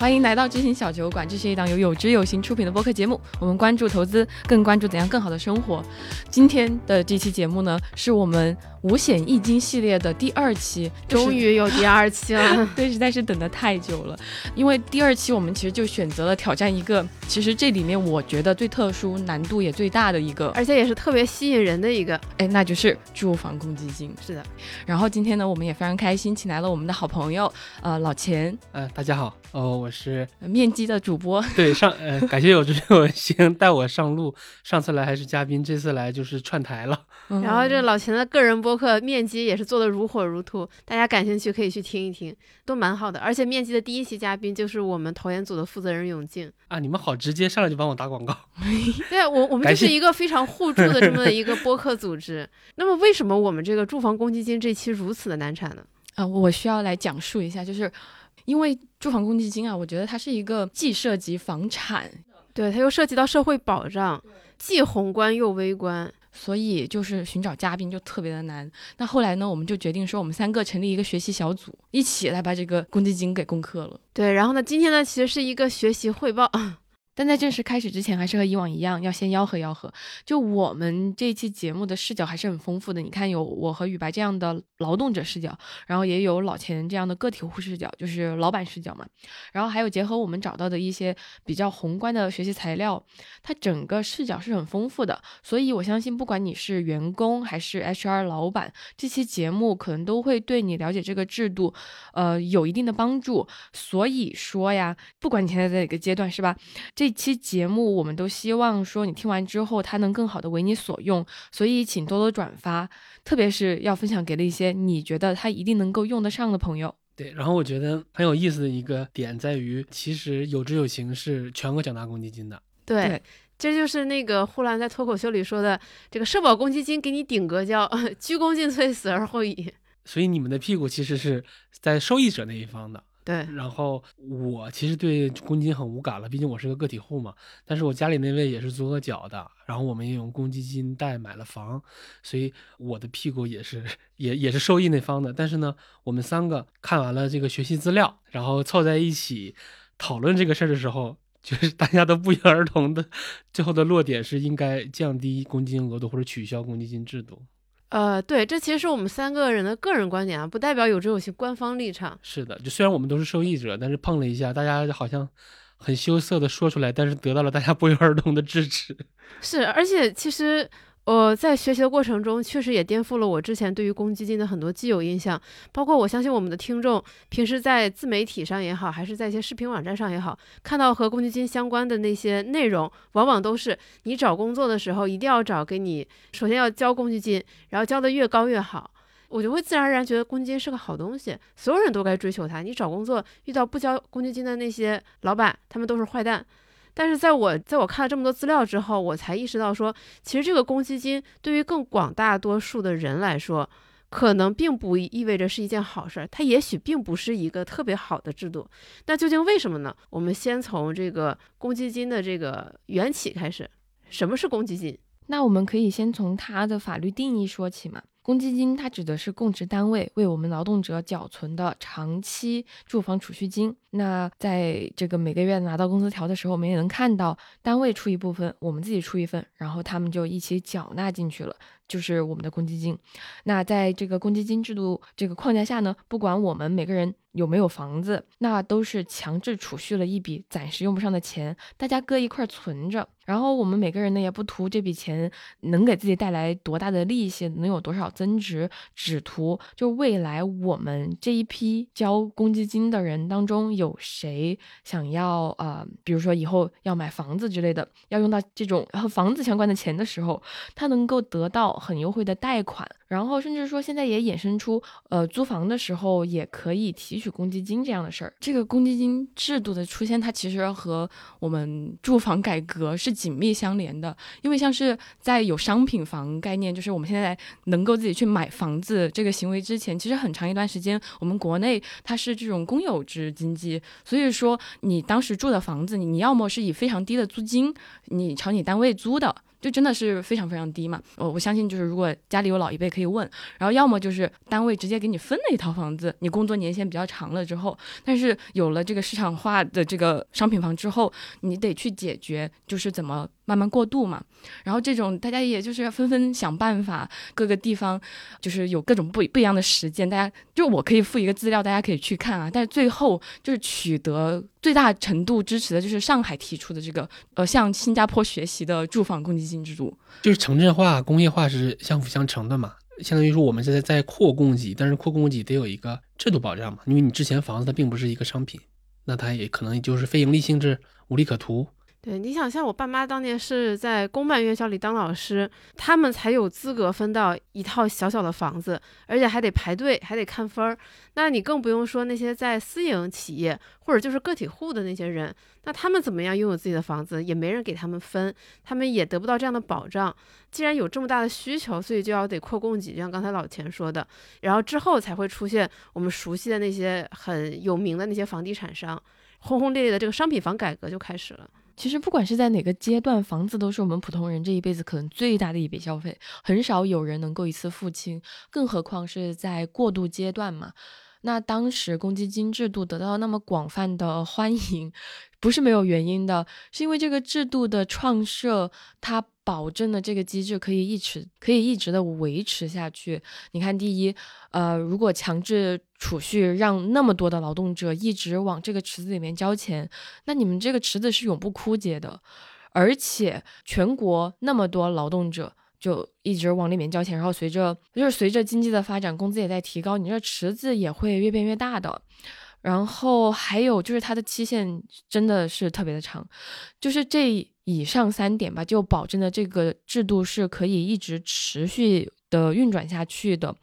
欢迎来到知行小酒馆，这是一档由有知有行出品的播客节目。我们关注投资，更关注怎样更好的生活。今天的这期节目呢，是我们五险一金系列的第二期，终于有第二期了。对，实在是等得太久了。因为第二期我们其实就选择了挑战一个，其实这里面我觉得最特殊、难度也最大的一个，而且也是特别吸引人的一个，哎，那就是住房公积金。是的。然后今天呢，我们也非常开心，请来了我们的好朋友，呃，老钱。呃，大家好，哦，我是面基的主播。对，上呃，感谢有志有先带我上路。上次来还是嘉宾，这次来就是串台了。然后这老钱的个人播客面基也是做的如火如荼，大家感兴趣可以去听一听，都蛮好的。而且面基的第一期嘉宾就是我们投研组的负责人永静啊，你们好直接，上来就帮我打广告。对，我我们就是一个非常互助的这么一个播客组织。那么为什么我们这个住房公积金这期如此的难产呢？啊，我需要来讲述一下，就是因为住房公积金啊，我觉得它是一个既涉及房产，对，它又涉及到社会保障，既宏观又微观，所以就是寻找嘉宾就特别的难。那后来呢，我们就决定说，我们三个成立一个学习小组，一起来把这个公积金给攻克了。对，然后呢，今天呢，其实是一个学习汇报。但在正式开始之前，还是和以往一样，要先吆喝吆喝。就我们这期节目的视角还是很丰富的。你看，有我和雨白这样的劳动者视角，然后也有老钱这样的个体户视角，就是老板视角嘛。然后还有结合我们找到的一些比较宏观的学习材料，它整个视角是很丰富的。所以我相信，不管你是员工还是 HR 老板，这期节目可能都会对你了解这个制度，呃，有一定的帮助。所以说呀，不管你现在在哪个阶段，是吧？这期节目，我们都希望说你听完之后，它能更好的为你所用，所以请多多转发，特别是要分享给了一些你觉得他一定能够用得上的朋友。对，然后我觉得很有意思的一个点在于，其实有知有行是全额缴纳公积金的。对，这就是那个呼兰在脱口秀里说的，这个社保公积金给你顶个叫，鞠躬尽瘁，死而后已。所以你们的屁股其实是在受益者那一方的。对，然后我其实对公积金很无感了，毕竟我是个个体户嘛。但是我家里那位也是足额缴的，然后我们也用公积金贷买了房，所以我的屁股也是也也是受益那方的。但是呢，我们三个看完了这个学习资料，然后凑在一起讨论这个事儿的时候，就是大家都不约而同的，最后的落点是应该降低公积金额度或者取消公积金制度。呃，对，这其实是我们三个人的个人观点啊，不代表有这种些官方立场。是的，就虽然我们都是受益者，但是碰了一下，大家好像很羞涩的说出来，但是得到了大家不约而同的支持。是，而且其实。我在学习的过程中，确实也颠覆了我之前对于公积金的很多既有印象。包括我相信我们的听众，平时在自媒体上也好，还是在一些视频网站上也好，看到和公积金相关的那些内容，往往都是你找工作的时候一定要找给你，首先要交公积金，然后交的越高越好。我就会自然而然觉得公积金是个好东西，所有人都该追求它。你找工作遇到不交公积金的那些老板，他们都是坏蛋。但是在我在我看了这么多资料之后，我才意识到说，其实这个公积金对于更广大多数的人来说，可能并不意味着是一件好事儿。它也许并不是一个特别好的制度。那究竟为什么呢？我们先从这个公积金的这个缘起开始。什么是公积金？那我们可以先从它的法律定义说起嘛。公积金它指的是供职单位为我们劳动者缴存的长期住房储蓄金。那在这个每个月拿到工资条的时候，我们也能看到单位出一部分，我们自己出一份，然后他们就一起缴纳进去了，就是我们的公积金。那在这个公积金制度这个框架下呢，不管我们每个人有没有房子，那都是强制储蓄了一笔暂时用不上的钱，大家搁一块存着。然后我们每个人呢，也不图这笔钱能给自己带来多大的利息，能有多少增值，只图就未来我们这一批交公积金的人当中有谁想要呃，比如说以后要买房子之类的，要用到这种和房子相关的钱的时候，他能够得到很优惠的贷款。然后甚至说现在也衍生出呃租房的时候也可以提取公积金这样的事儿。这个公积金制度的出现，它其实和我们住房改革是。紧密相连的，因为像是在有商品房概念，就是我们现在能够自己去买房子这个行为之前，其实很长一段时间，我们国内它是这种公有制经济，所以说你当时住的房子，你要么是以非常低的租金，你朝你单位租的。就真的是非常非常低嘛。我我相信就是如果家里有老一辈可以问，然后要么就是单位直接给你分了一套房子，你工作年限比较长了之后，但是有了这个市场化的这个商品房之后，你得去解决就是怎么。慢慢过渡嘛，然后这种大家也就是纷纷想办法，各个地方就是有各种不不一样的实践，大家就我可以附一个资料，大家可以去看啊。但是最后就是取得最大程度支持的就是上海提出的这个呃向新加坡学习的住房公积金制度，就是城镇化、工业化是相辅相成的嘛。相当于说我们现在在扩供给，但是扩供给得有一个制度保障嘛，因为你之前房子它并不是一个商品，那它也可能就是非盈利性质，无利可图。对，你想像我爸妈当年是在公办院校里当老师，他们才有资格分到一套小小的房子，而且还得排队，还得看分儿。那你更不用说那些在私营企业或者就是个体户的那些人，那他们怎么样拥有自己的房子，也没人给他们分，他们也得不到这样的保障。既然有这么大的需求，所以就要得扩供给，就像刚才老钱说的，然后之后才会出现我们熟悉的那些很有名的那些房地产商，轰轰烈烈的这个商品房改革就开始了。其实不管是在哪个阶段，房子都是我们普通人这一辈子可能最大的一笔消费，很少有人能够一次付清，更何况是在过渡阶段嘛。那当时公积金制度得到那么广泛的欢迎，不是没有原因的，是因为这个制度的创设，它保证了这个机制可以一直可以一直的维持下去。你看，第一，呃，如果强制储蓄让那么多的劳动者一直往这个池子里面交钱，那你们这个池子是永不枯竭的，而且全国那么多劳动者。就一直往里面交钱，然后随着就是随着经济的发展，工资也在提高，你这池子也会越变越大的。然后还有就是它的期限真的是特别的长，就是这以上三点吧，就保证了这个制度是可以一直持续的运转下去的。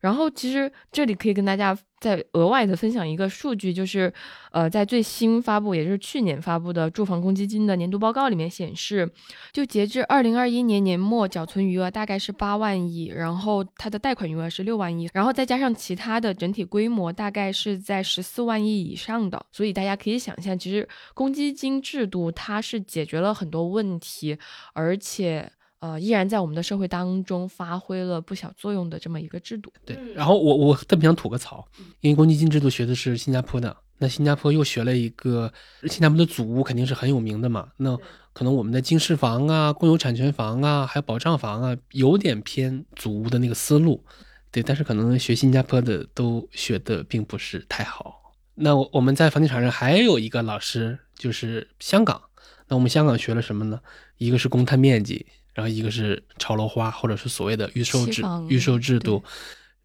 然后其实这里可以跟大家再额外的分享一个数据，就是，呃，在最新发布，也就是去年发布的住房公积金的年度报告里面显示，就截至二零二一年年末，缴存余额大概是八万亿，然后它的贷款余额是六万亿，然后再加上其他的整体规模大概是在十四万亿以上的，所以大家可以想象，其实公积金制度它是解决了很多问题，而且。呃，依然在我们的社会当中发挥了不小作用的这么一个制度。对，然后我我特别想吐个槽，因为公积金制度学的是新加坡的，那新加坡又学了一个，新加坡的祖屋肯定是很有名的嘛。那可能我们的经适房啊、共有产权房啊、还有保障房啊，有点偏祖屋的那个思路。对，但是可能学新加坡的都学的并不是太好。那我们在房地产上还有一个老师就是香港，那我们香港学了什么呢？一个是公摊面积。然后一个是炒楼花，或者是所谓的预售制预售制度，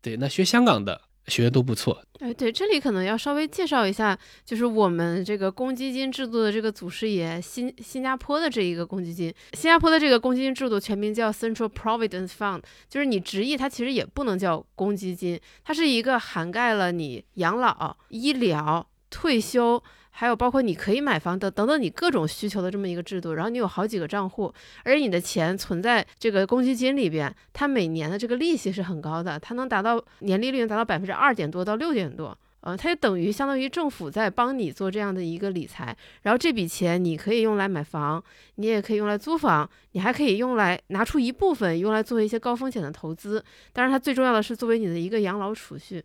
对，那学香港的学的都不错。哎，对，这里可能要稍微介绍一下，就是我们这个公积金制度的这个祖师爷新新加坡的这一个公积金，新加坡的这个公积金制度全名叫 Central Providence Fund，就是你直译它其实也不能叫公积金，它是一个涵盖了你养老、医疗、退休。还有包括你可以买房的等等你各种需求的这么一个制度，然后你有好几个账户，而你的钱存在这个公积金里边，它每年的这个利息是很高的，它能达到年利率达到百分之二点多到六点多，呃，它就等于相当于政府在帮你做这样的一个理财，然后这笔钱你可以用来买房，你也可以用来租房，你还可以用来拿出一部分用来做一些高风险的投资，当然它最重要的是作为你的一个养老储蓄。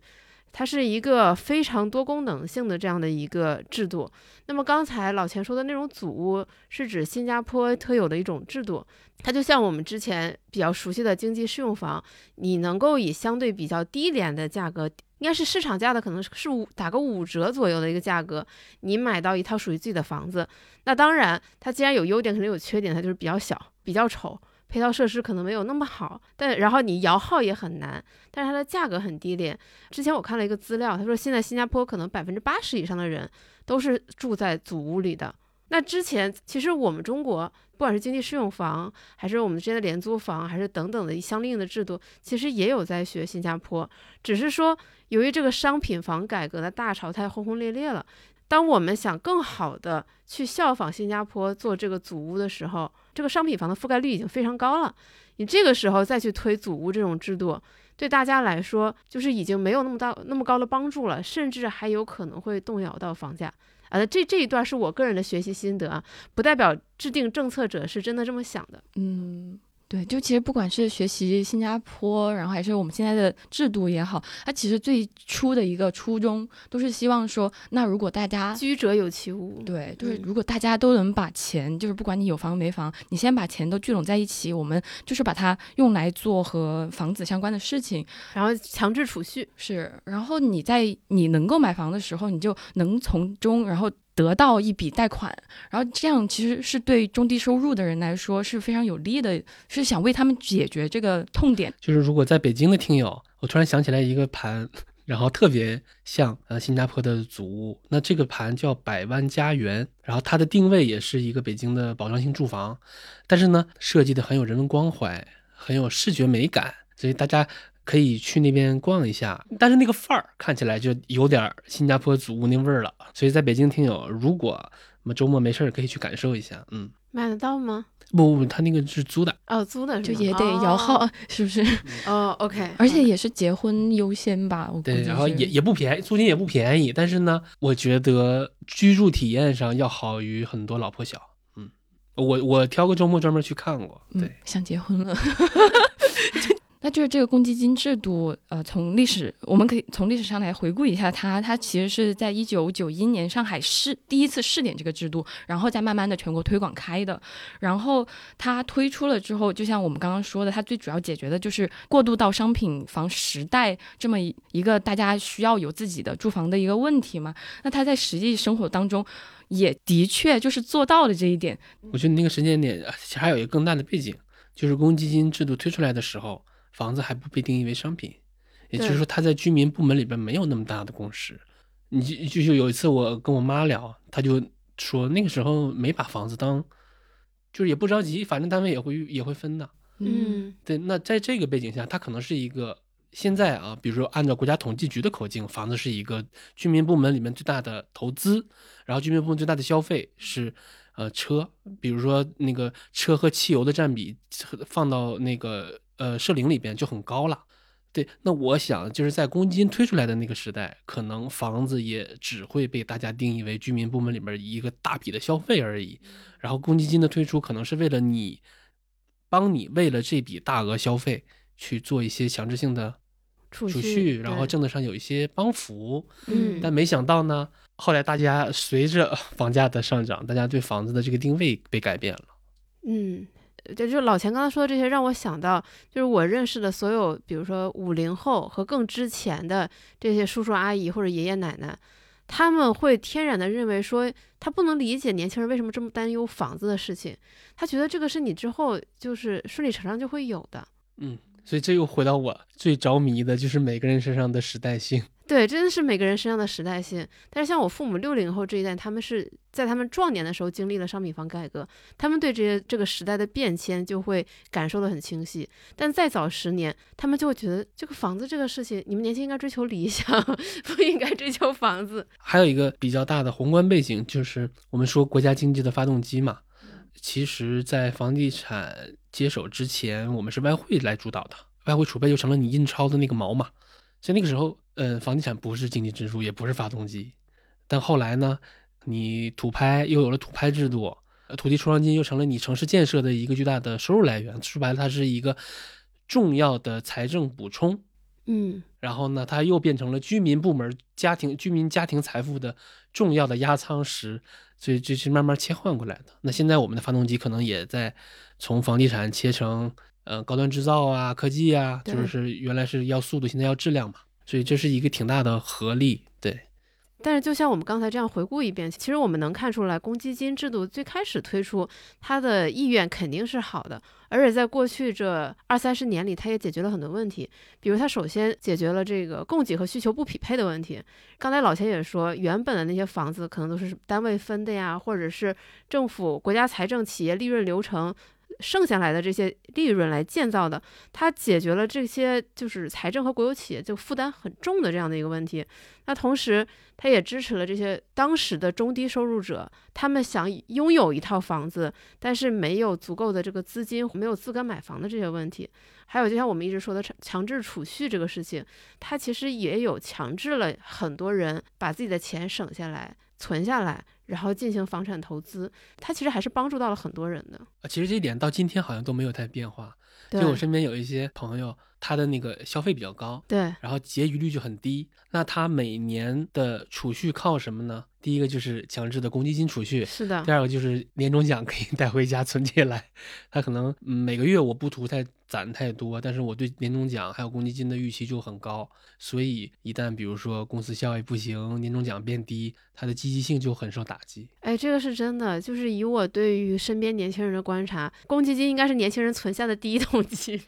它是一个非常多功能性的这样的一个制度。那么刚才老钱说的那种组屋，是指新加坡特有的一种制度。它就像我们之前比较熟悉的经济适用房，你能够以相对比较低廉的价格，应该是市场价的，可能是五打个五折左右的一个价格，你买到一套属于自己的房子。那当然，它既然有优点，肯定有缺点，它就是比较小，比较丑。配套设施可能没有那么好，但然后你摇号也很难，但是它的价格很低廉。之前我看了一个资料，他说现在新加坡可能百分之八十以上的人都是住在祖屋里的。那之前其实我们中国不管是经济适用房，还是我们之间的廉租房，还是等等的相应的制度，其实也有在学新加坡，只是说由于这个商品房改革的大潮太轰轰烈烈了。当我们想更好的去效仿新加坡做这个祖屋的时候，这个商品房的覆盖率已经非常高了。你这个时候再去推祖屋这种制度，对大家来说就是已经没有那么大那么高的帮助了，甚至还有可能会动摇到房价。呃，这这一段是我个人的学习心得啊，不代表制定政策者是真的这么想的。嗯。对，就其实不管是学习新加坡，然后还是我们现在的制度也好，它其实最初的一个初衷都是希望说，那如果大家居者有其屋，对，就是嗯。如果大家都能把钱，就是不管你有房没房，你先把钱都聚拢在一起，我们就是把它用来做和房子相关的事情，然后强制储蓄，是，然后你在你能够买房的时候，你就能从中然后得到一笔贷款，然后这样其实是对中低收入的人来说是非常有利的，是想为他们解决这个痛点。就是如果在北京的听友，我突然想起来一个盘，然后特别像呃新加坡的祖屋，那这个盘叫百万家园，然后它的定位也是一个北京的保障性住房，但是呢设计的很有人文关怀，很有视觉美感，所以大家可以去那边逛一下。但是那个范儿看起来就有点儿新加坡祖屋那味儿了，所以在北京听友如果那么周末没事儿可以去感受一下，嗯。买得到吗？不不不，他那个是租的，哦，租的就也得摇号，是不是？哦，OK，而且也是结婚优先吧，我估对，计然后也也不便宜，租金也不便宜，但是呢，我觉得居住体验上要好于很多老破小。嗯，我我挑个周末专门去看过。嗯对，，想结婚了。那就是这个公积金制度，呃，从历史我们可以从历史上来回顾一下它，它其实是在一九九一年上海市第一次试点这个制度，然后再慢慢的全国推广开的。然后它推出了之后，就像我们刚刚说的，它最主要解决的就是过渡到商品房时代这么一一个大家需要有自己的住房的一个问题嘛。那它在实际生活当中也的确就是做到了这一点。我觉得那个时间点其实还有一个更大的背景，就是公积金制度推出来的时候，房子还不被定义为商品，也就是说，它在居民部门里边没有那么大的共识。你就就是有一次我跟我妈聊，她就说那个时候没把房子当，就是也不着急，反正单位也会也会分的。嗯对，那在这个背景下，它可能是一个现在啊，比如说按照国家统计局的口径，房子是一个居民部门里面最大的投资，然后居民部门最大的消费是呃车，比如说那个车和汽油的占比放到那个呃社龄里边就很高了。对，那我想就是在公积金推出来的那个时代，可能房子也只会被大家定义为居民部门里面一个大笔的消费而已。然后公积金的推出，可能是为了你，帮你为了这笔大额消费去做一些强制性的储储蓄然后政策上有一些帮扶。嗯但没想到呢，后来大家随着 房价的上涨，大家对房子的这个定位被改变了。嗯，就就老钱刚才说的这些，让我想到，就是我认识的所有，比如说五零后和更之前的这些叔叔阿姨或者爷爷奶奶，他们会天然的认为说，他不能理解年轻人为什么这么担忧房子的事情，他觉得这个是你之后就是顺理成章就会有的。嗯，所以这又回到我最着迷的，就是每个人身上的时代性。对，真的是每个人身上的时代性。但是像我父母六零后这一代，他们是在他们壮年的时候经历了商品房改革，他们对这些这个时代的变迁就会感受的很清晰。但再早十年，他们就会觉得这个房子这个事情，你们年轻应该追求理想，不应该追求房子。还有一个比较大的宏观背景，就是我们说国家经济的发动机嘛。其实，在房地产接手之前，我们是外汇来主导的，外汇储备就成了你印钞的那个锚嘛。所以那个时候，呃，房地产不是经济支柱，也不是发动机。但后来呢，你土拍又有了土拍制度，呃土地出让金又成了你城市建设的一个巨大的收入来源。说白了，它是一个重要的财政补充。嗯然后呢，它又变成了居民部门、家庭居民家庭财富的重要的压舱石，所以这是慢慢切换过来的。那现在我们的发动机可能也在从房地产切成呃高端制造啊、科技啊，就是原来是要速度，现在要质量嘛，所以这是一个挺大的合力。对，但是，就像我们刚才这样回顾一遍，其实我们能看出来，公积金制度最开始推出，它的意愿肯定是好的，而且在过去这二三十年里，它也解决了很多问题。比如，它首先解决了这个供给和需求不匹配的问题。刚才老钱也说，原本的那些房子可能都是单位分的呀，或者是政府、国家财政、企业利润流程。剩下来的这些利润来建造的，它解决了这些就是财政和国有企业就负担很重的这样的一个问题。那同时，它也支持了这些当时的中低收入者，他们想拥有一套房子，但是没有足够的这个资金，没有资格买房的这些问题。还有，就像我们一直说的强强制储蓄这个事情，它其实也有强制了很多人把自己的钱省下来，存下来，然后进行房产投资，它其实还是帮助到了很多人的。啊，其实这一点到今天好像都没有太变化。对就我身边有一些朋友，他的那个消费比较高，对然后结余率就很低。那他每年的储蓄靠什么呢？第一个就是强制的公积金储蓄，是的第，二个就是年终奖可以 带回家存起来。他可能嗯每个月我不图太攒太多，但是我对年终奖还有公积金的预期就很高，所以一旦比如说公司效益不行，年终奖变低，他的积极性就很受打击。哎，这个是真的，就是以我对于身边年轻人的观察，公积金应该是年轻人存下的第一桶金。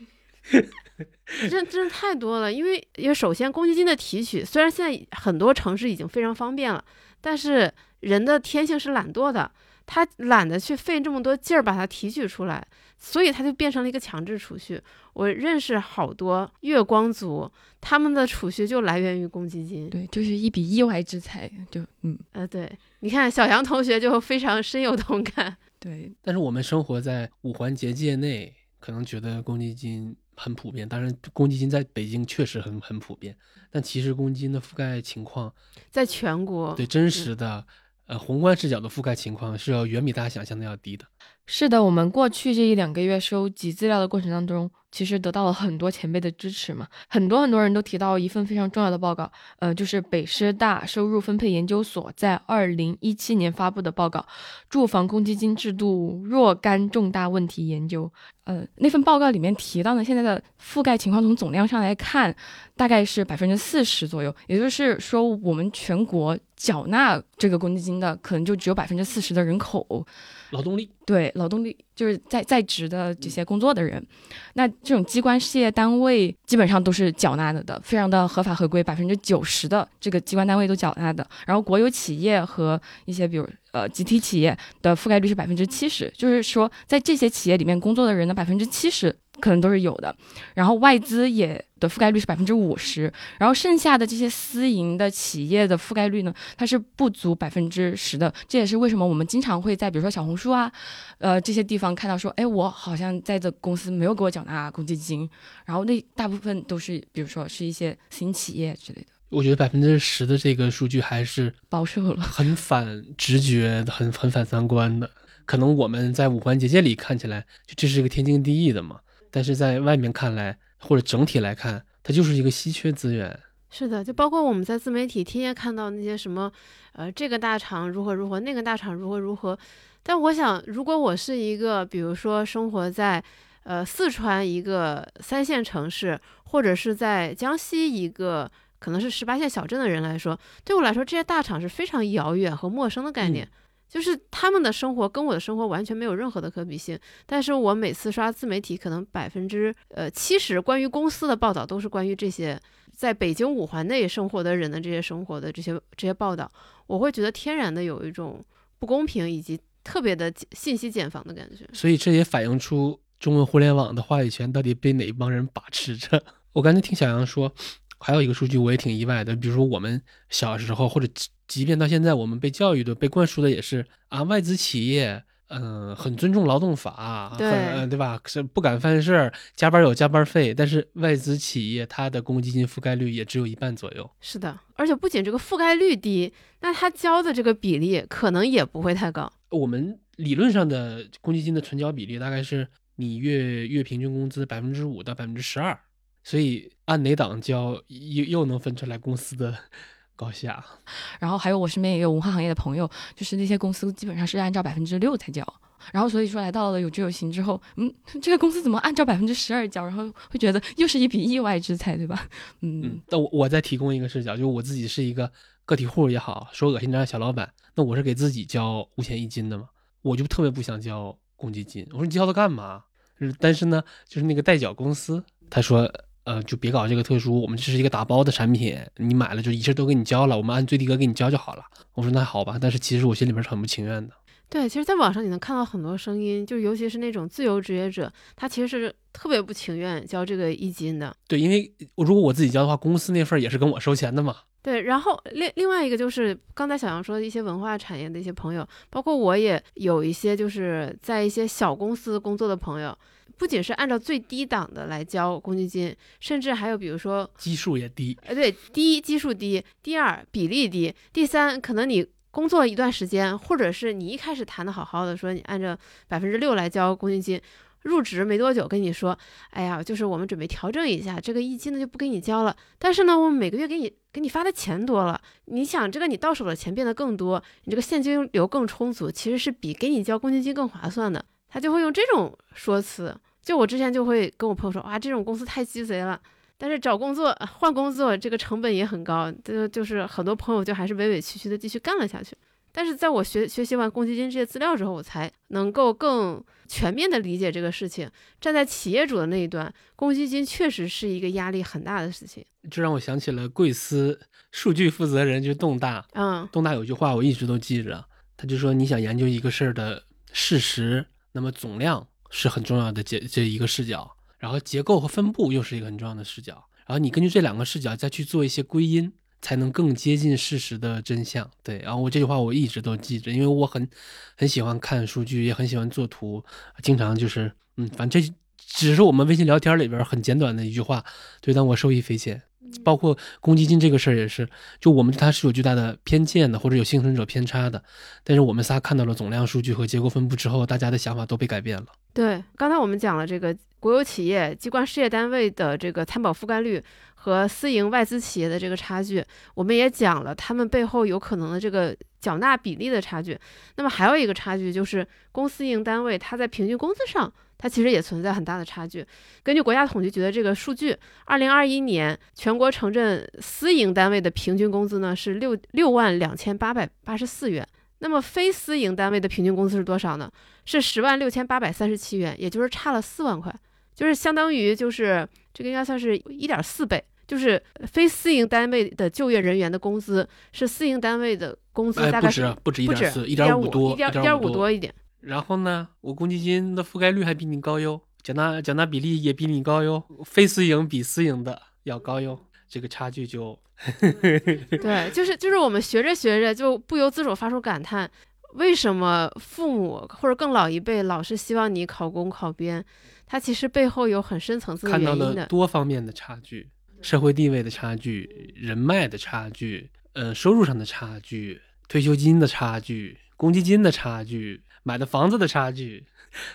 真真的太多了，因为因为首先公积金的提取，虽然现在很多城市已经非常方便了，但是人的天性是懒惰的，他懒得去费这么多劲儿把它提取出来，所以它就变成了一个强制储蓄。我认识好多月光族，他们的储蓄就来源于公积金。对，就是一笔意外之财，就嗯，呃，对，你看小杨同学就非常深有同感。对，但是我们生活在五环结界内，可能觉得公积金很普遍。当然，公积金在北京确实很很普遍，但其实公积金的覆盖情况，在全国，对真实的呃宏观视角的覆盖情况是要远比大家想象的要低的。是的，我们过去这一两个月收集资料的过程当中，其实得到了很多前辈的支持嘛。很多很多人都提到一份非常重要的报告，呃，就是北师大收入分配研究所在二零一七年发布的报告《住房公积金制度若干重大问题研究》。呃，那份报告里面提到呢，现在的覆盖情况从总量上来看，大概是百分之四十左右，也就是说，我们全国缴纳这个公积金的可能就只有百分之四十的人口。劳动力，对劳动力就是在在职的这些工作的人，那这种机关事业单位基本上都是缴纳的的，非常的合法合规，百分之九十的这个机关单位都缴纳的。然后国有企业和一些比如呃集体企业的覆盖率是百分之七十，就是说在这些企业里面工作的人的百分之七十可能都是有的。然后外资也的覆盖率是百分之五十，然后剩下的这些私营的企业的覆盖率呢，它是不足百分之十的。这也是为什么我们经常会在比如说小红书啊，呃这些地方看到说，哎，我好像在这公司没有给我缴纳公积金，然后那大部分都是比如说是一些私营企业之类的，我觉得百分之十的这个数据还是保守了。很反直觉、很很反三观的。可能我们在五环结界里看起来，就这是一个天经地义的嘛，但是在外面看来，或者整体来看，它就是一个稀缺资源。是的，就包括我们在自媒体天天看到那些什么，呃，这个大厂如何如何，那个大厂如何如何。但我想，如果我是一个，比如说生活在呃四川一个三线城市，或者是在江西一个可能是十八线小镇的人来说，对我来说，这些大厂是非常遥远和陌生的概念。就是他们的生活跟我的生活完全没有任何的可比性，但是我每次刷自媒体，可能百分之呃七十关于公司的报道都是关于这些在北京五环内生活的人的这些生活的这些这些报道，我会觉得天然的有一种不公平以及特别的信息茧房的感觉。所以这也反映出中文互联网的话语权到底被哪一帮人把持着。我刚才听小杨说，还有一个数据我也挺意外的，比如说我们小时候或者即即便到现在，我们被教育的、被灌输的也是啊，外资企业。嗯，很尊重劳动法，对对吧？是不敢犯事儿，加班有加班费。但是外资企业它的公积金覆盖率也只有一半左右。是的，而且不仅这个覆盖率低，那它交的这个比例可能也不会太高。我们理论上的公积金的存缴比例大概是你月月平均工资百分之五到百分之十二，所以按哪档交又又能分出来公司的 高下。然后还有我身边也有文化行业的朋友，就是那些公司基本上是按照百分之六才交。然后所以说来到了有知有行之后，嗯，这个公司怎么按照百分之十二交？然后会觉得又是一笔意外之财，对吧？嗯，嗯，但我我再提供一个视角，就是我自己是一个个体户也好，说恶心点的小老板，那我是给自己交五险一金的嘛，我就特别不想交公积金。我说你交它干嘛？就是但是呢，就是那个代缴公司，他说。呃，就别搞这个特殊，我们这是一个打包的产品，你买了就一切都给你交了，我们按最低额给你交就好了。我说那好吧，但是其实我心里边是很不情愿的。对，其实，在网上你能看到很多声音，就尤其是那种自由职业者，他其实是特别不情愿交这个一金的。对，因为我如果我自己交的话，公司那份儿也是跟我收钱的嘛。对，然后另另外一个就是刚才小杨说的一些文化产业的一些朋友，包括我也有一些就是在一些小公司工作的朋友，不仅是按照最低档的来交公积金，甚至还有比如说，基数也低，呃，对，第一基数低，第二比例低，第三可能你工作一段时间，或者是你一开始谈的好好的，说你按照百分之六来交公积金，入职没多久跟你说，哎呀，就是我们准备调整一下，这个一金呢就不给你交了，但是呢，我们每个月给你给你发的钱多了，你想这个你到手的钱变得更多，你这个现金流更充足，其实是比给你交公积金更划算的。他就会用这种说辞，就我之前就会跟我朋友说，哇，这种公司太鸡贼了。但是找工作换工作这个成本也很高，就就是很多朋友就还是委委屈屈的继续干了下去。但是在我学学习完公积金这些资料之后，我才能够更全面的理解这个事情。站在企业主的那一端，公积金确实是一个压力很大的事情。这让我想起了贵司数据负责人，就是东大。嗯，东大有句话我一直都记着，他就说你想研究一个事儿的事实，那么总量是很重要的这这一个视角。然后结构和分布又是一个很重要的视角，然后你根据这两个视角再去做一些归因，才能更接近事实的真相。对，然后我这句话我一直都记着，因为我很很喜欢看数据，也很喜欢做图，经常就是嗯，反正这只是我们微信聊天里边很简短的一句话，对，但我受益匪浅。包括公积金这个事儿也是，就我们对它是有巨大的偏见的，或者有幸存者偏差的。但是我们仨看到了总量数据和结构分布之后，大家的想法都被改变了。对，刚才我们讲了这个。国有企业、机关事业单位的这个参保覆盖率和私营外资企业的这个差距，我们也讲了，他们背后有可能的这个缴纳比例的差距。那么还有一个差距就是，公司营单位它在平均工资上，它其实也存在很大的差距。根据国家统计局的这个数据，二零二一年全国城镇私营单位的平均工资呢是六六万两千八百八十四元。那么非私营单位的平均工资是多少呢？是十万六千八百三十七元，也就是差了四万块。就是相当于，就是这个应该算是一点四倍，就是非私营单位的就业人员的工资是私营单位的工资大概是不止不止一点五多，一点一点五多一点。然后呢，我公积金的覆盖率还比你高哟，缴纳缴纳比例也比你高哟，非私营比私营的要高哟，这个差距就对，就是就是我们学着学着就不由自主发出感叹，为什么父母或者更老一辈老是希望你考公考编？它其实背后有很深层次的原因的。看到了多方面的差距，社会地位的差距，人脉的差距，呃，收入上的差距，退休金的差距，公积金的差距，买的房子的差距，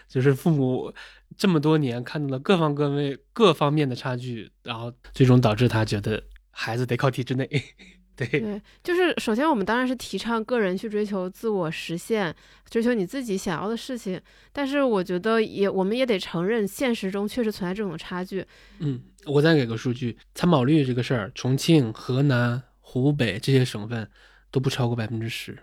就是父母这么多年看到了各方各位各方面的差距，然后最终导致他觉得孩子得靠体制内。对，就是首先我们当然是提倡个人去追求自我实现，追求你自己想要的事情。但是我觉得也，我们也得承认，现实中确实存在这种差距。嗯，我再给个数据，参保率这个事儿，重庆、河南、湖北这些省份都不超过百分之十，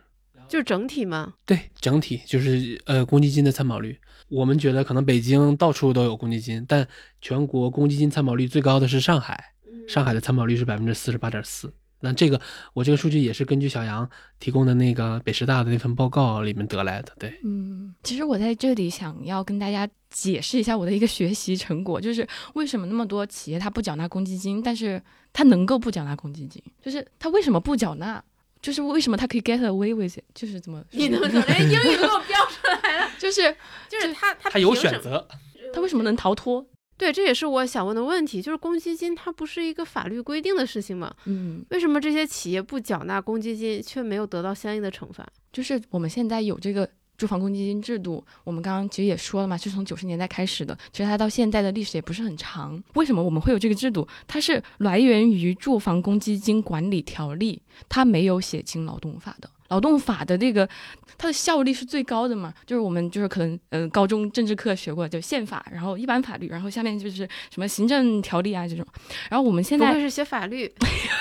就是整体吗？对，整体就是呃公积金的参保率。我们觉得可能北京到处都有公积金，但全国公积金参保率最高的是上海，上海的参保率是百分之四十八点四。那这个，我这个数据也是根据小杨提供的那个北师大的那份报告里面得来的。对，嗯，其实我在这里想要跟大家解释一下我的一个学习成果，就是为什么那么多企业它不缴纳公积金，但是它能够不缴纳公积金，就是它为什么不缴纳？就是为什么他可以 get away with it？就是怎么？你能怎么连英语都给我标出来了？就是就是他他他有选择，他为什么能逃脱？对，这也是我想问的问题，就是公积金它不是一个法律规定的事情吗？嗯，为什么这些企业不缴纳公积金，却没有得到相应的惩罚？就是我们现在有这个住房公积金制度，我们刚刚其实也说了嘛，是从九十年代开始的，其实它到现在的历史也不是很长。为什么我们会有这个制度？它是来源于住房公积金管理条例，它没有写进劳动法的。劳动法的这个，它的效力是最高的嘛？就是我们就是可能，呃，高中政治课学过，就宪法，然后一般法律，然后下面就是什么行政条例啊这种。然后我们现在是学法律，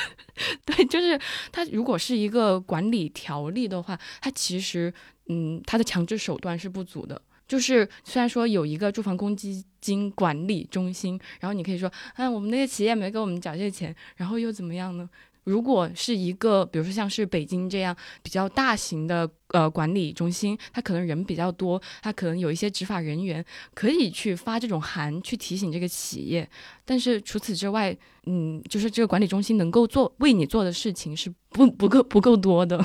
对，就是它如果是一个管理条例的话，它其实，嗯，它的强制手段是不足的。就是虽然说有一个住房公积金管理中心，然后你可以说，啊，我们那些企业没给我们缴这些钱，然后又怎么样呢？如果是一个，比如说像是北京这样比较大型的呃管理中心，它可能人比较多，它可能有一些执法人员可以去发这种函去提醒这个企业。但是除此之外，嗯，就是这个管理中心能够做为你做的事情是不不够不够多的。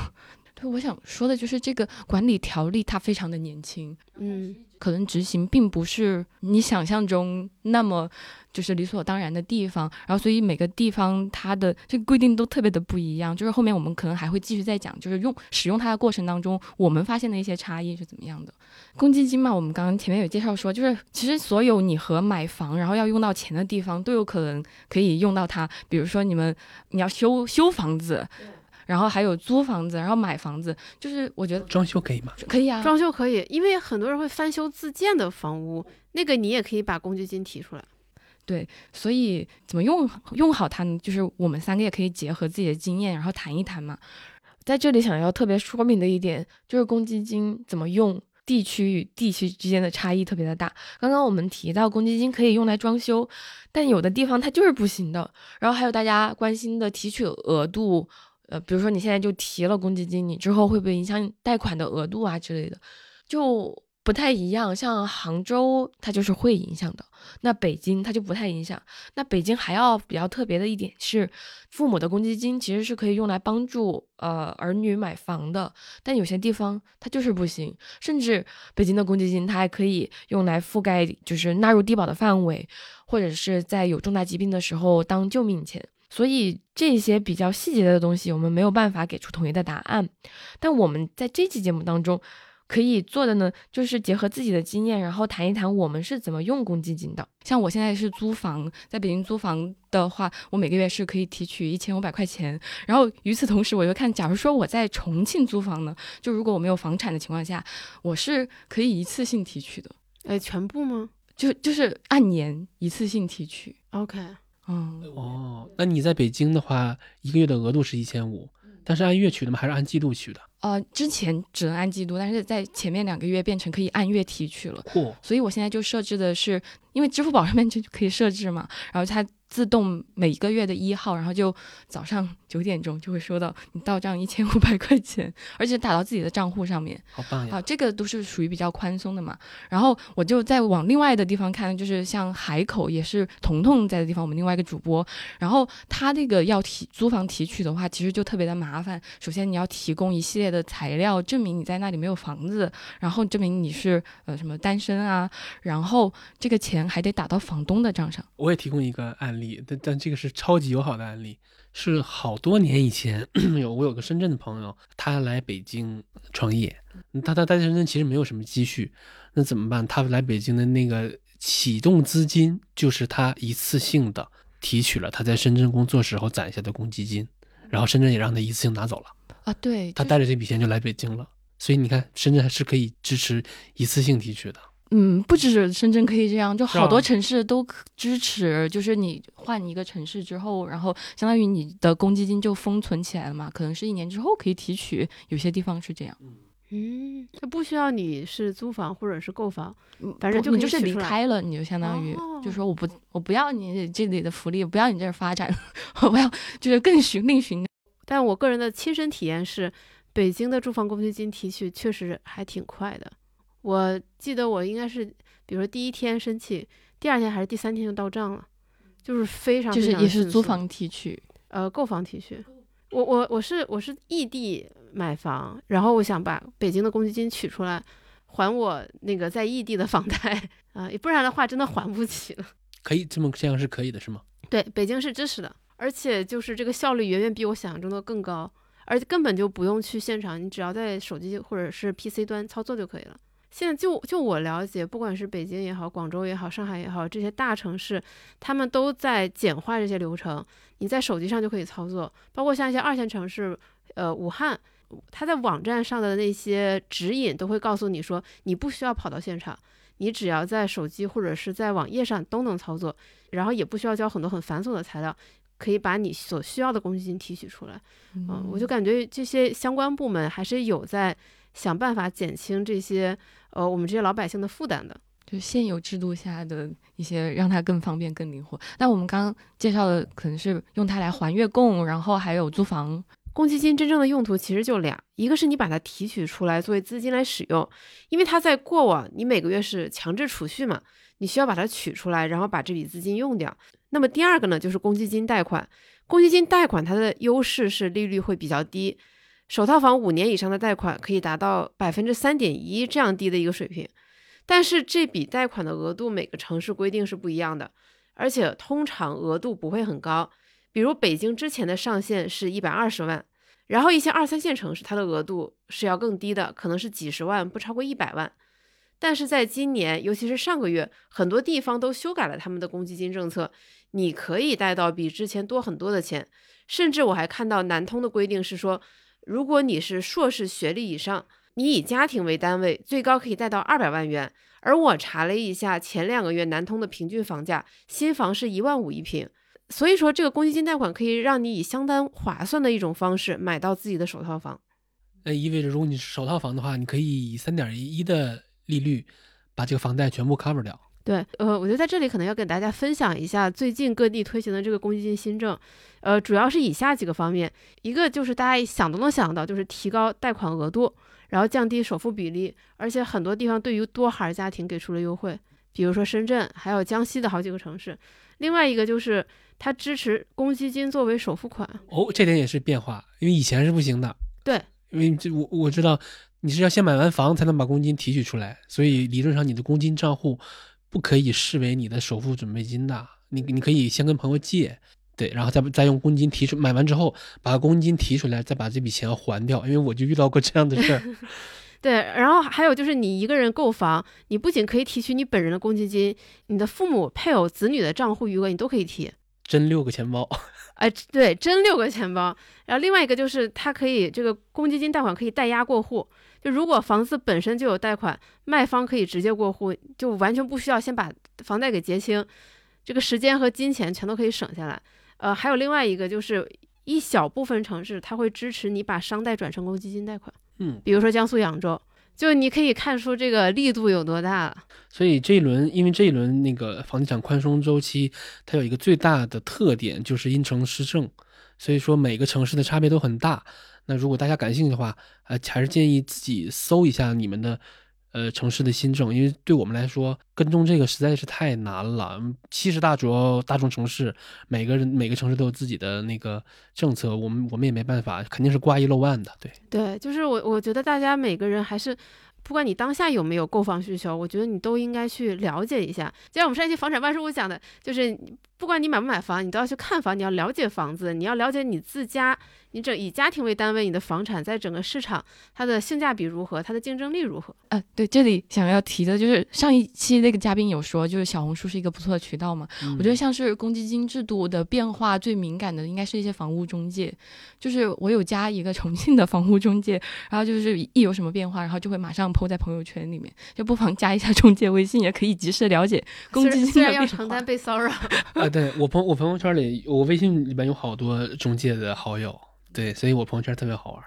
对，我想说的就是这个管理条例它非常的年轻，嗯可能执行并不是你想象中那么就是理所当然的地方，然后所以每个地方它的这个规定都特别的不一样。就是后面我们可能还会继续再讲，就是用使用它的过程当中，我们发现的一些差异是怎么样的。公积金嘛，我们刚刚前面有介绍说，就是其实所有你和买房然后要用到钱的地方都有可能可以用到它，比如说你们你要修修房子。然后还有租房子，然后买房子，就是我觉得装修可以吗？可以啊，装修可以，因为很多人会翻修自建的房屋，那个你也可以把公积金提出来。对所以怎么用用好它呢？就是我们三个也可以结合自己的经验，然后谈一谈嘛。在这里想要特别说明的一点，就是公积金怎么用，地区与地区之间的差异特别的大。刚刚我们提到公积金可以用来装修，但有的地方它就是不行的。然后还有大家关心的提取额度，呃，比如说你现在就提了公积金，你之后会不会影响贷款的额度啊之类的，就不太一样。像杭州它就是会影响的。那北京它就不太影响。那北京还要比较特别的一点是，父母的公积金其实是可以用来帮助呃儿女买房的，但有些地方它就是不行。甚至北京的公积金它还可以用来覆盖，就是纳入低保的范围，或者是在有重大疾病的时候当救命钱。所以这些比较细节的东西，我们没有办法给出统一的答案。但我们在这期节目当中。可以做的呢，就是结合自己的经验，然后谈一谈我们是怎么用公积金的。像我现在是租房，在北京租房的话，我每个月是可以提取一千五百块钱。然后与此同时，我又看，假如说我在重庆租房呢，就如果我没有房产的情况下，我是可以一次性提取的。哎，全部吗就就是按年一次性提取。？OK，嗯，哦，那你在北京的话，一个月的额度是一千五，但是按月取的吗？还是按季度取的？呃，之前只能按季度，但是在前面两个月变成可以按月提取了。嚯，所以我现在就设置的是，因为支付宝上面就可以设置嘛，然后它自动每一个月的一号，然后就早上九点钟就会收到你到账一千五百块钱，而且打到自己的账户上面。好棒呀！啊，这个都是属于比较宽松的嘛。然后我就再往另外的地方看，就是像海口也是彤彤在的地方，我们另外一个主播，然后他那个要提租房提取的话，其实就特别的麻烦。首先你要提供一系列的材料，证明你在那里没有房子，然后证明你是呃什么单身啊，然后这个钱还得打到房东的账上。我也提供一个案例，但但这个是超级友好的案例，是好多年以前 有我有个深圳的朋友，他来北京创业，他他他在深圳其实没有什么积蓄，那怎么办？他来北京的那个启动资金就是他一次性的提取了他在深圳工作时候攒下的公积金，然后深圳也让他一次性拿走了，啊，对，他带着这笔钱就来北京了。所以你看，深圳还是可以支持一次性提取的。嗯，不只是深圳可以这样，就好多城市都可支持。就是你换一个城市之后，然后相当于你的公积金就封存起来了嘛，可能是一年之后可以提取，有些地方是这样。嗯，它不需要你是租房或者是购房，嗯反正就不你就是离开了，你就相当于、哦就说我不我不要你这里的福利，不要你这儿发展，我要就是更寻另寻。但我个人的亲身体验是，北京的住房公积金提取确实还挺快的。我记得我应该是，比如说第一天申请，第二天还是第三天就到账了，就是非常就是也是租房提取，呃购房提取。我我我是我是异地买房，然后我想把北京的公积金取出来，还我那个在异地的房贷啊、不然的话真的还不起了。可以这么这样是可以的，是吗？对，北京是支持的，而且就是这个效率远远比我想象中的更高，而且根本就不用去现场，你只要在手机或者是 PC 端操作就可以了。现在就就我了解，不管是北京也好，广州也好，上海也好，这些大城市，他们都在简化这些流程，你在手机上就可以操作，包括像一些二线城市，呃，武汉，他在网站上的那些指引都会告诉你说，你不需要跑到现场，你只要在手机或者是在网页上都能操作。然后也不需要交很多很繁琐的材料，可以把你所需要的公积金提取出来。嗯，我就感觉这些相关部门还是有在想办法减轻这些呃我们这些老百姓的负担的。就现有制度下的一些让它更方便、更灵活。那我们刚刚介绍的可能是用它来还月供，然后还有租房。公积金真正的用途其实就俩，一个是你把它提取出来作为资金来使用，因为它在过往你每个月是强制储蓄嘛，你需要把它取出来，然后把这笔资金用掉。那么第二个呢，就是公积金贷款。公积金贷款它的优势是利率会比较低，首套房五年以上的贷款可以达到百分之三点一这样低的一个水平。但是这笔贷款的额度每个城市规定是不一样的，而且通常额度不会很高。比如北京之前的上限是一百二十万，然后一些二三线城市它的额度是要更低的，可能是几十万，不超过一百万。但是在今年，尤其是上个月，很多地方都修改了他们的公积金政策，你可以贷到比之前多很多的钱。甚至我还看到南通的规定是说，如果你是硕士学历以上，你以家庭为单位，最高可以贷到二百万元。而我查了一下，前两个月南通的平均房价，新房是一万五一平。所以说，这个公积金贷款可以让你以相当划算的一种方式买到自己的首套房。那意味着，如果你是首套房的话，你可以以三点一的利率把这个房贷全部 cover 掉。对，呃，我觉得在这里可能要跟大家分享一下最近各地推行的这个公积金新政，呃，主要是以下几个方面，一个就是大家想都能想到，就是提高贷款额度，然后降低首付比例，而且很多地方对于多孩家庭给出了优惠，比如说深圳，还有江西的好几个城市。另外一个就是它支持公积金作为首付款。哦，这点也是变化，因为以前是不行的。对，因为这我我知道你是要先买完房才能把公积金提取出来，所以理论上你的公积金账户。不可以视为你的首付准备金的，你你可以先跟朋友借，对，然后再再用公积金提出，买完之后把公积金提出来，再把这笔钱还掉。因为我就遇到过这样的事儿。对，然后还有就是你一个人购房，你不仅可以提取你本人的公积金，你的父母、配偶、子女的账户余额你都可以提。真六个钱包。哎，对，真六个钱包。然后另外一个就是它可以这个公积金贷款可以代押过户。就如果房子本身就有贷款，卖方可以直接过户，就完全不需要先把房贷给结清，这个时间和金钱全都可以省下来。呃，还有另外一个就是一小部分城市，它会支持你把商贷转成公积金贷款。嗯，比如说江苏扬州，就你可以看出这个力度有多大了。所以这一轮，因为这一轮那个房地产宽松周期，它有一个最大的特点就是因城施政，所以说每个城市的差别都很大。那如果大家感兴趣的话，呃，还是建议自己搜一下你们的，呃，城市的新政，因为对我们来说跟踪这个实在是太难了。七十大主要大众城市，每个人每个城市都有自己的那个政策，我们我们也没办法，肯定是挂一漏万的。对对，就是我我觉得大家每个人还是。不管你当下有没有购房需求，我觉得你都应该去了解一下。就像我们上一期房产万事屋讲的，就是不管你买不买房，你都要去看房，你要了解房子，你要了解你自家，你整以家庭为单位，你的房产在整个市场它的性价比如何，它的竞争力如何？呃，对，这里想要提的就是上一期那个嘉宾有说，就是小红书是一个不错的渠道嘛。我觉得像是公积金制度的变化最敏感的，应该是一些房屋中介。就是我有加一个重庆的房屋中介，然后就是一有什么变化，然后就会马上。抛在朋友圈里面，就不妨加一下中介微信，也可以及时了解公积金虽然要承担被骚扰 啊，对我朋我朋友圈里，我微信里边有好多中介的好友，对，所以我朋友圈特别好玩。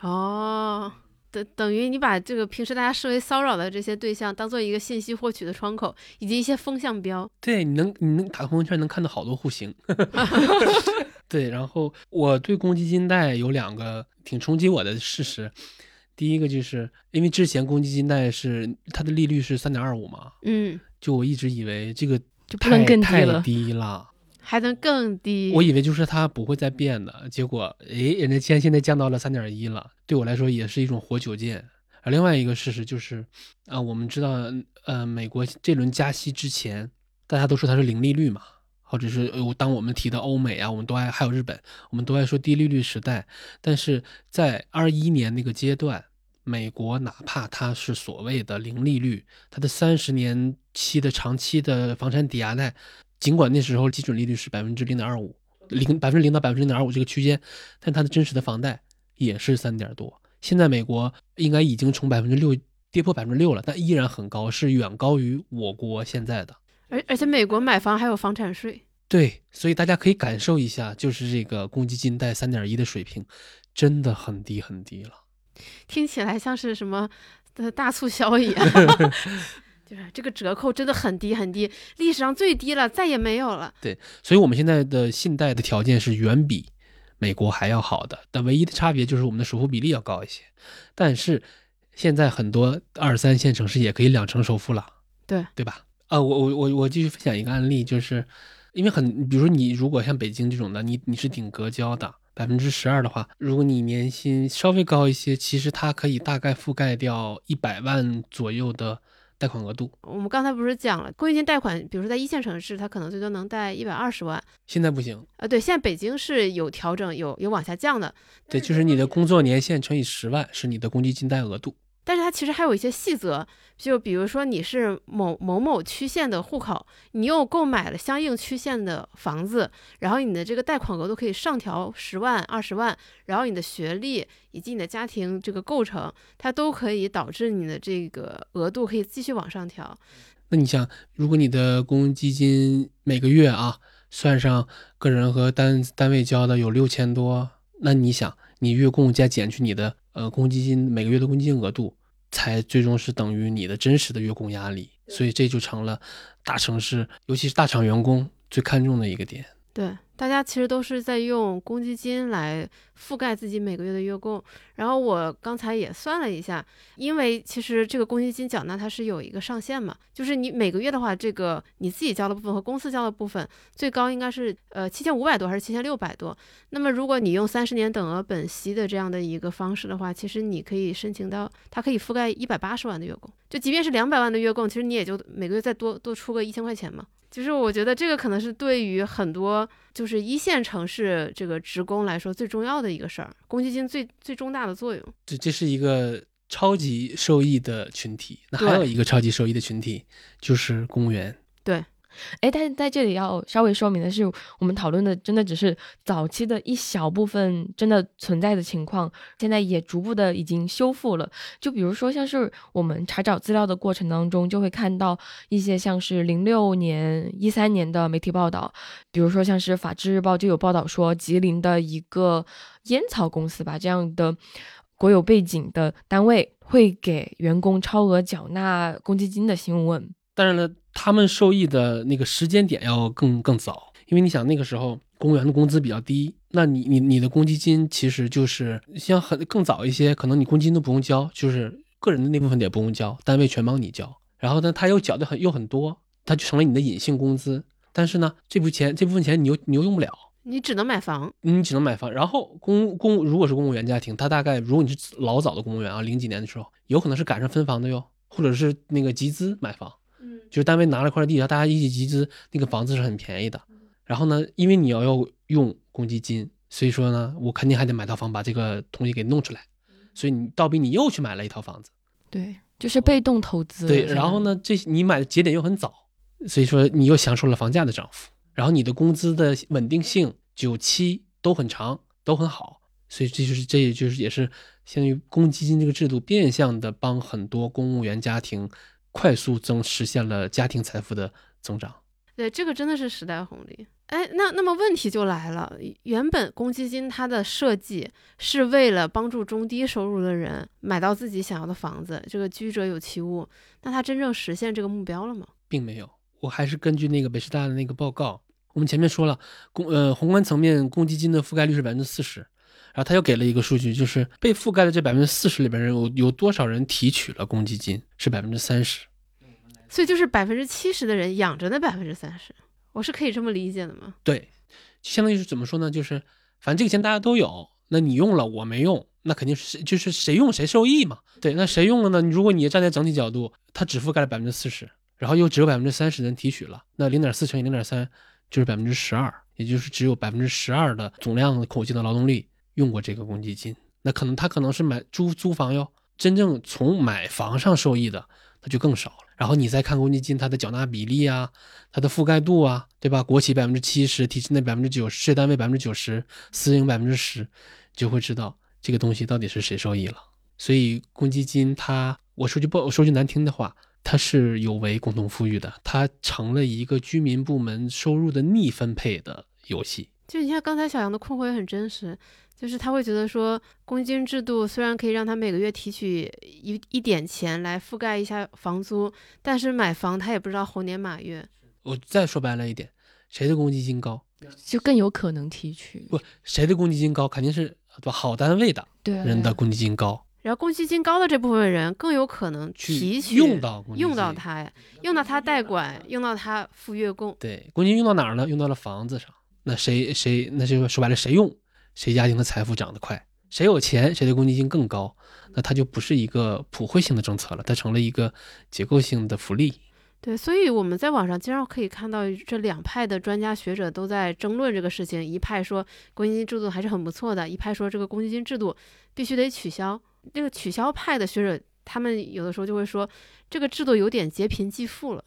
哦，等等于你把这个平时大家视为骚扰的这些对象，当做一个信息获取的窗口，以及一些风向标。对，你能你能打朋友圈能看到好多户型。对，然后我对公积金贷有两个挺冲击我的事实。第一个就是因为之前公积金贷是它的利率是三点二五嘛，嗯，就我一直以为这个就不能更低了，低了，还能更低。我以为就是它不会再变的，结果诶，人家现现在降到了三点一了，对我来说也是一种活久见。而另外一个事实就是啊，我们知道呃，美国这轮加息之前，大家都说它是零利率嘛，或者是呃，当我们提到欧美啊，我们都爱还有日本，我们都爱说低利率时代，但是在二一年那个阶段。美国哪怕它是所谓的零利率，它的三十年期的长期的房产抵押贷，尽管那时候基准利率是百分之零点二五，零百分之零到百分之零点二五这个区间，但它的真实的房贷也是三点多。现在美国应该已经从百分之六跌破百分之六了，但依然很高，是远高于我国现在的。而而且美国买房还有房产税，对，所以大家可以感受一下，就是这个公积金贷三点一的水平，真的很低很低了。听起来像是什么的大促销一样，就是这个折扣真的很低很低，历史上最低了，再也没有了。对，所以我们现在的信贷的条件是远比美国还要好的，但唯一的差别就是我们的首付比例要高一些。但是现在很多二三线城市也可以两成首付了，对对吧？啊，我我我我继续分享一个案例，就是因为很，比如说你如果像北京这种的，你你是顶格交的。百分之十二的话，如果你年薪稍微高一些，其实它可以大概覆盖掉一百万左右的贷款额度。我们刚才不是讲了，公积金贷款，比如说在一线城市，它可能最多能贷一百二十万。现在不行，啊，对，现在北京是有调整，有有往下降的。对，就是你的工作年限乘以十万是你的公积金贷额度。但是它其实还有一些细则，就比如说你是某某某区县的户口，你又购买了相应区县的房子，然后你的这个贷款额度可以上调十万、二十万，然后你的学历以及你的家庭这个构成，它都可以导致你的这个额度可以继续往上调。那你想，如果你的公积金每个月啊，算上个人和单单位交的有六千多，那你想，你月供再减去你的。呃，公积金每个月的公积金额度，才最终是等于你的真实的月供压力，所以这就成了大城市，尤其是大厂员工最看重的一个点。对。大家其实都是在用公积金来覆盖自己每个月的月供，然后我刚才也算了一下，因为其实这个公积金缴纳它是有一个上限嘛，就是你每个月的话，这个你自己交的部分和公司交的部分最高应该是呃七千五百多还是七千六百多。那么如果你用三十年等额本息的这样的一个方式的话，其实你可以申请到它可以覆盖一百八十万的月供，就即便是两百万的月供，其实你也就每个月再多多出个一千块钱嘛。就是我觉得这个可能是对于很多就是一线城市这个职工来说最重要的一个事儿，公积金最最重大的作用。这这是一个超级受益的群体。那还有一个超级受益的群体就是公务员。对。哎，但是在这里要稍微说明的是，我们讨论的真的只是早期的一小部分真的存在的情况，现在也逐步的已经修复了。就比如说，像是我们查找资料的过程当中，就会看到一些像是零六年、一三年的媒体报道，比如说像是《法制日报》就有报道说，吉林的一个烟草公司吧，这样的国有背景的单位会给员工超额缴纳公积金的新闻。当然了，他们受益的那个时间点要更更早，因为你想那个时候公务员的工资比较低，那你你你的公积金其实就是像很更早一些，可能你公积金都不用交，就是个人的那部分也不用交，单位全帮你交。然后呢，他又缴的很又很多，他就成了你的隐性工资。但是呢，这部钱这部分钱你又你又用不了，你只能买房，你只能买房。然后公公如果是公务员家庭，他大概如果你是老早的公务员啊，零几年的时候，有可能是赶上分房的哟，或者是那个集资买房。就是单位拿了块地，然后大家一起集资，那个房子是很便宜的。然后呢，因为你要要用公积金，所以说呢，我肯定还得买套房，把这个东西给弄出来。所以你倒逼你又去买了一套房子。对，就是被动投资。对，然后呢，这你买的节点又很早，所以说你又享受了房价的涨幅，然后你的工资的稳定性、久期都很长，都很好。所以这就是这也就是也是相当于公积金这个制度变相的帮很多公务员家庭。快速增实现了家庭财富的增长，对这个真的是时代红利。哎，那那么问题就来了，原本公积金它的设计是为了帮助中低收入的人买到自己想要的房子，这个居者有其屋，那它真正实现这个目标了吗？并没有，我还是根据那个北师大的那个报告，我们前面说了，公呃宏观层面公积金的覆盖率是百分之四十，然后他又给了一个数据，就是被覆盖的这百分之四十里边人有有多少人提取了公积金？是百分之三十。所以就是百分之七十的人养着那百分之三十，我是可以这么理解的吗？对，相当于是怎么说呢？就是反正这个钱大家都有，那你用了我没用，那肯定是就是谁用谁受益嘛。对，那谁用了呢？如果你站在整体角度，它只覆盖了百分之四十，然后又只有百分之三十人提取了，那零点四乘以零点三就是百分之十二，也就是只有百分之十二的总量口径的劳动力用过这个公积金。那可能他可能是买租租房哟，真正从买房上受益的，那就更少了。然后你再看公积金它的缴纳比例啊，它的覆盖度啊，对吧？国企百分之七十，体制内百分之九十，事业单位百分之九十，私营百分之十，就会知道这个东西到底是谁受益了。所以公积金它，我说句不，我说句难听的话，它是有违共同富裕的，它成了一个居民部门收入的逆分配的游戏。就你像刚才小杨的困惑也很真实。就是他会觉得说，公积金制度虽然可以让他每个月提取一一点钱来覆盖一下房租，但是买房他也不知道猴年马月。我再说白了一点，谁的公积金高，就更有可能提取。不，谁的公积金高，肯定是好单位的人的公积金高。然后公积金高的这部分人更有可能提取用到用到它，用到他贷款，用到他付月供。对，公积金用到哪儿呢？用到了房子上。那谁谁那就说白了，谁用？谁家庭的财富涨得快，谁有钱谁的公积金更高，那它就不是一个普惠性的政策了，它成了一个结构性的福利。对，所以我们在网上经常可以看到这两派的专家学者都在争论这个事情，一派说公积金制度还是很不错的，一派说这个公积金制度必须得取消。这个取消派的学者，他们有的时候就会说，这个制度有点劫贫济富了。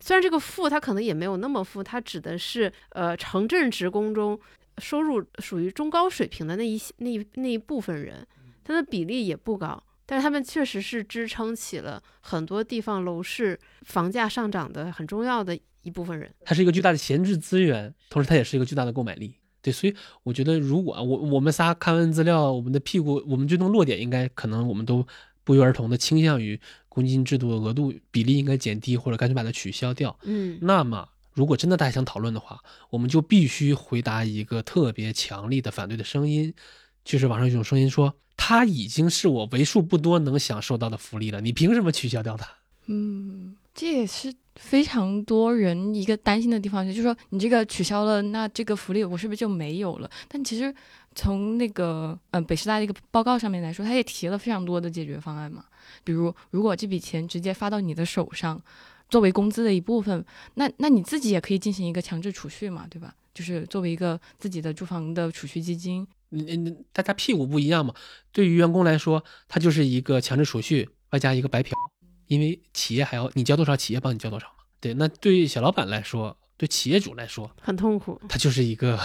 虽然这个富他可能也没有那么富，他指的是呃城镇职工中收入属于中高水平的那一那那一部分人，他的比例也不高。但是他们确实是支撑起了很多地方楼市房价上涨的很重要的一部分人。它是一个巨大的闲置资源，同时它也是一个巨大的购买力。对，所以我觉得，如果我我们仨看完资料，我们的屁股，我们最终落点应该可能我们都不约而同的倾向于公积金制度的额度比例应该减低，或者干脆把它取消掉。嗯，那么如果真的大家想讨论的话，我们就必须回答一个特别强力的反对的声音，就是网上一种声音说。它已经是我为数不多能享受到的福利了，你凭什么取消掉它？嗯，这也是非常多人一个担心的地方，就是说你这个取消了，那这个福利我是不是就没有了？但其实从那个嗯北师大的一个报告上面来说，他也提了非常多的解决方案嘛，比如如果这笔钱直接发到你的手上，作为工资的一部分，那那你自己也可以进行一个强制储蓄嘛，对吧？就是作为一个自己的住房的储蓄基金。你你大家屁股不一样嘛？对于员工来说，他就是一个强制储蓄外加一个白嫖，因为企业还要你交多少，企业帮你交多少嘛。对，那对于小老板来说，对企业主来说很痛苦，他就是一个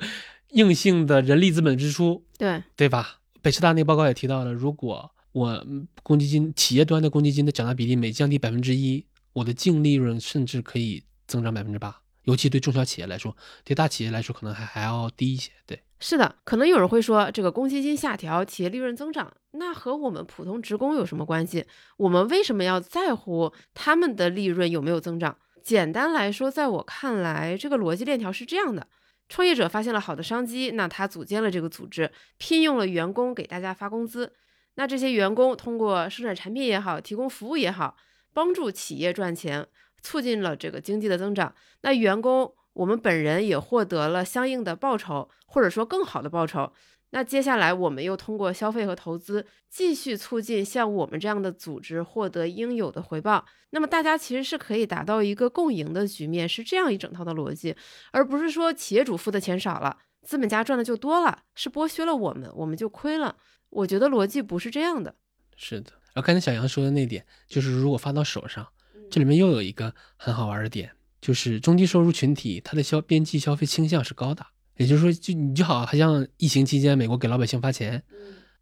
硬性的人力资本支出，对对吧？北师大那个报告也提到了，如果我公积金企业端的公积金的缴纳比例每降低百分之一，我的净利润甚至可以增长百分之八。尤其对中小企业来说，对大企业来说可能还还要低一些。对，是的，可能有人会说，这个公积金下调，企业利润增长，那和我们普通职工有什么关系？我们为什么要在乎他们的利润有没有增长？简单来说，在我看来，这个逻辑链条是这样的：创业者发现了好的商机，那他组建了这个组织，聘用了员工给大家发工资，那这些员工通过生产产品也好，提供服务也好，帮助企业赚钱。促进了这个经济的增长，那员工我们本人也获得了相应的报酬，或者说更好的报酬。那接下来我们又通过消费和投资，继续促进像我们这样的组织获得应有的回报。那么大家其实是可以达到一个共赢的局面，是这样一整套的逻辑，而不是说企业主付的钱少了，资本家赚的就多了，是剥削了我们，我们就亏了。我觉得逻辑不是这样的。是的，然后刚才小杨说的那点，就是如果发到手上。这里面又有一个很好玩的点，就是中低收入群体，他的消边际消费倾向是高的。也就是说，就你就好像疫情期间美国给老百姓发钱，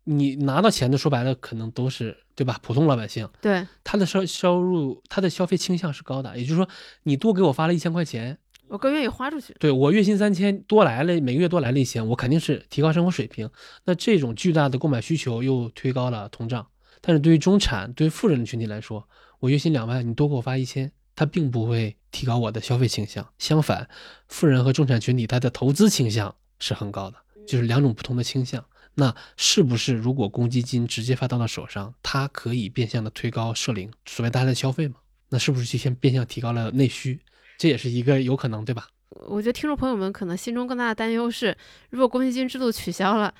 你拿到钱的说白了可能都是对吧？普通老百姓，对他的收收入，他的消费倾向是高的。也就是说，你多给我发了一千块钱，我更愿意花出去。对我月薪三千多来了，每个月多来了一千，我肯定是提高生活水平。那这种巨大的购买需求又推高了通胀。但是对于中产、对于富人的群体来说，我月薪两万，你多给我发一千，它并不会提高我的消费倾向。相反，富人和中产群体他的投资倾向是很高的，就是两种不同的倾向。那是不是如果公积金直接发到了手上，它可以变相的推高社龄，所谓大家的消费吗？那是不是就先变相提高了内需？这也是一个有可能，对吧？我觉得听众朋友们可能心中更大的担忧是，如果公积金制度取消了，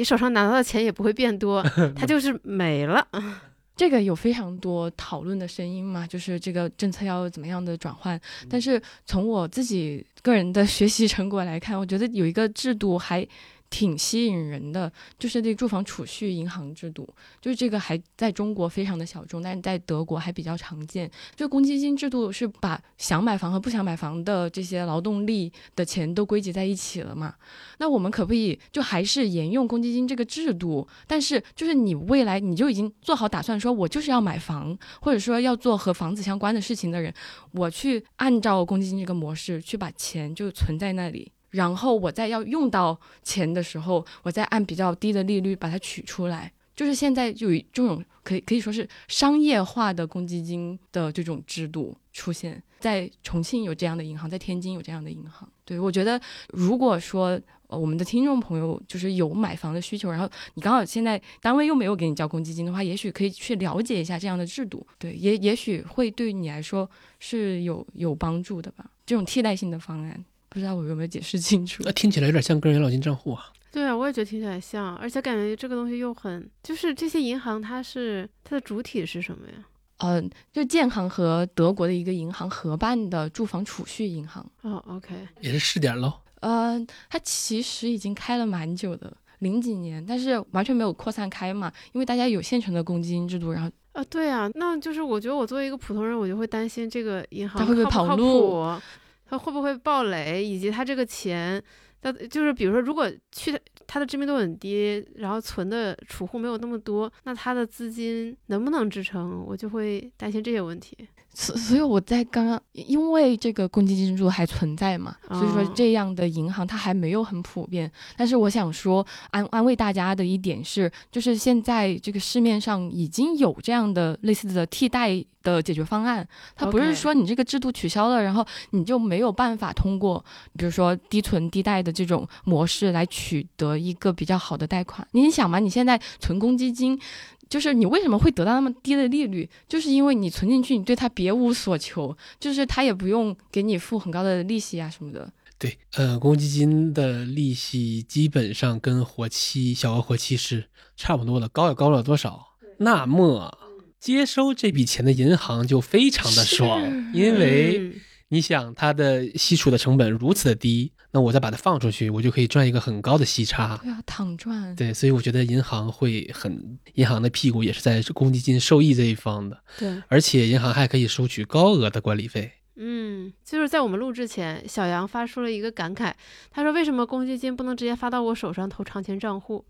你手上拿到的钱也不会变多，它就是没了。这个有非常多讨论的声音嘛，就是这个政策要怎么样的转换。但是从我自己个人的学习成果来看，我觉得有一个制度还。挺吸引人的，就是这住房储蓄银行制度，就是这个还在中国非常的小众，但是在德国还比较常见。就公积金制度是把想买房和不想买房的这些劳动力的钱都归集在一起了嘛？那我们可不可以就还是沿用公积金这个制度？但是就是你未来你就已经做好打算，说我就是要买房，或者说要做和房子相关的事情的人，我去按照公积金这个模式去把钱就存在那里。然后我在要用到钱的时候，我再按比较低的利率把它取出来，就是现在就有这种可以可以说是商业化的公积金的这种制度出现在重庆有这样的银行，在天津有这样的银行。对我觉得，如果说我们的听众朋友就是有买房的需求，然后你刚好现在单位又没有给你交公积金的话，也许可以去了解一下这样的制度，对，也也许会对你来说是有有帮助的吧，这种替代性的方案。不知道我有没有解释清楚？那听起来有点像个人养老金账户啊。对啊，我也觉得听起来像，而且感觉这个东西又很，就是这些银行它是它的主体是什么呀？呃，就建行和德国的一个银行合办的住房储蓄银行。哦，OK，也是试点喽。呃，它其实已经开了蛮久的，零几年，但是完全没有扩散开嘛，因为大家有现成的公积金制度，然后啊，对啊，那就是我觉得我作为一个普通人，我就会担心这个银行它会不会跑路谱，他会不会暴雷，以及他这个钱，他就是比如说，如果去他的知名度很低，然后存的储户没有那么多，那他的资金能不能支撑，我就会担心这些问题。所所以我在刚刚，因为这个公积金制度还存在嘛，所以说哦这样的银行它还没有很普遍。但是我想说安安慰大家的一点是，就是现在这个市面上已经有这样的类似的替代的解决方案，它不是说你这个制度取消了，然后你就没有办法通过比如说低存低贷的这种模式来取得一个比较好的贷款。你想嘛，你现在存公积金。就是你为什么会得到那么低的利率，就是因为你存进去，你对它别无所求，就是它也不用给你付很高的利息啊什么的。对，呃，公积金的利息基本上跟活期、小额活期是差不多的，高也高不了多少。那么接收这笔钱的银行就非常的爽，因为嗯你想它的吸储的成本如此的低，那我再把它放出去，我就可以赚一个很高的息差。对啊，躺赚。对，所以我觉得银行会很，银行的屁股也是在公积金受益这一方的，对，而且银行还可以收取高额的管理费。嗯，就是在我们录制前，小杨发出了一个感慨，他说：“为什么公积金不能直接发到我手上投长钱账户？”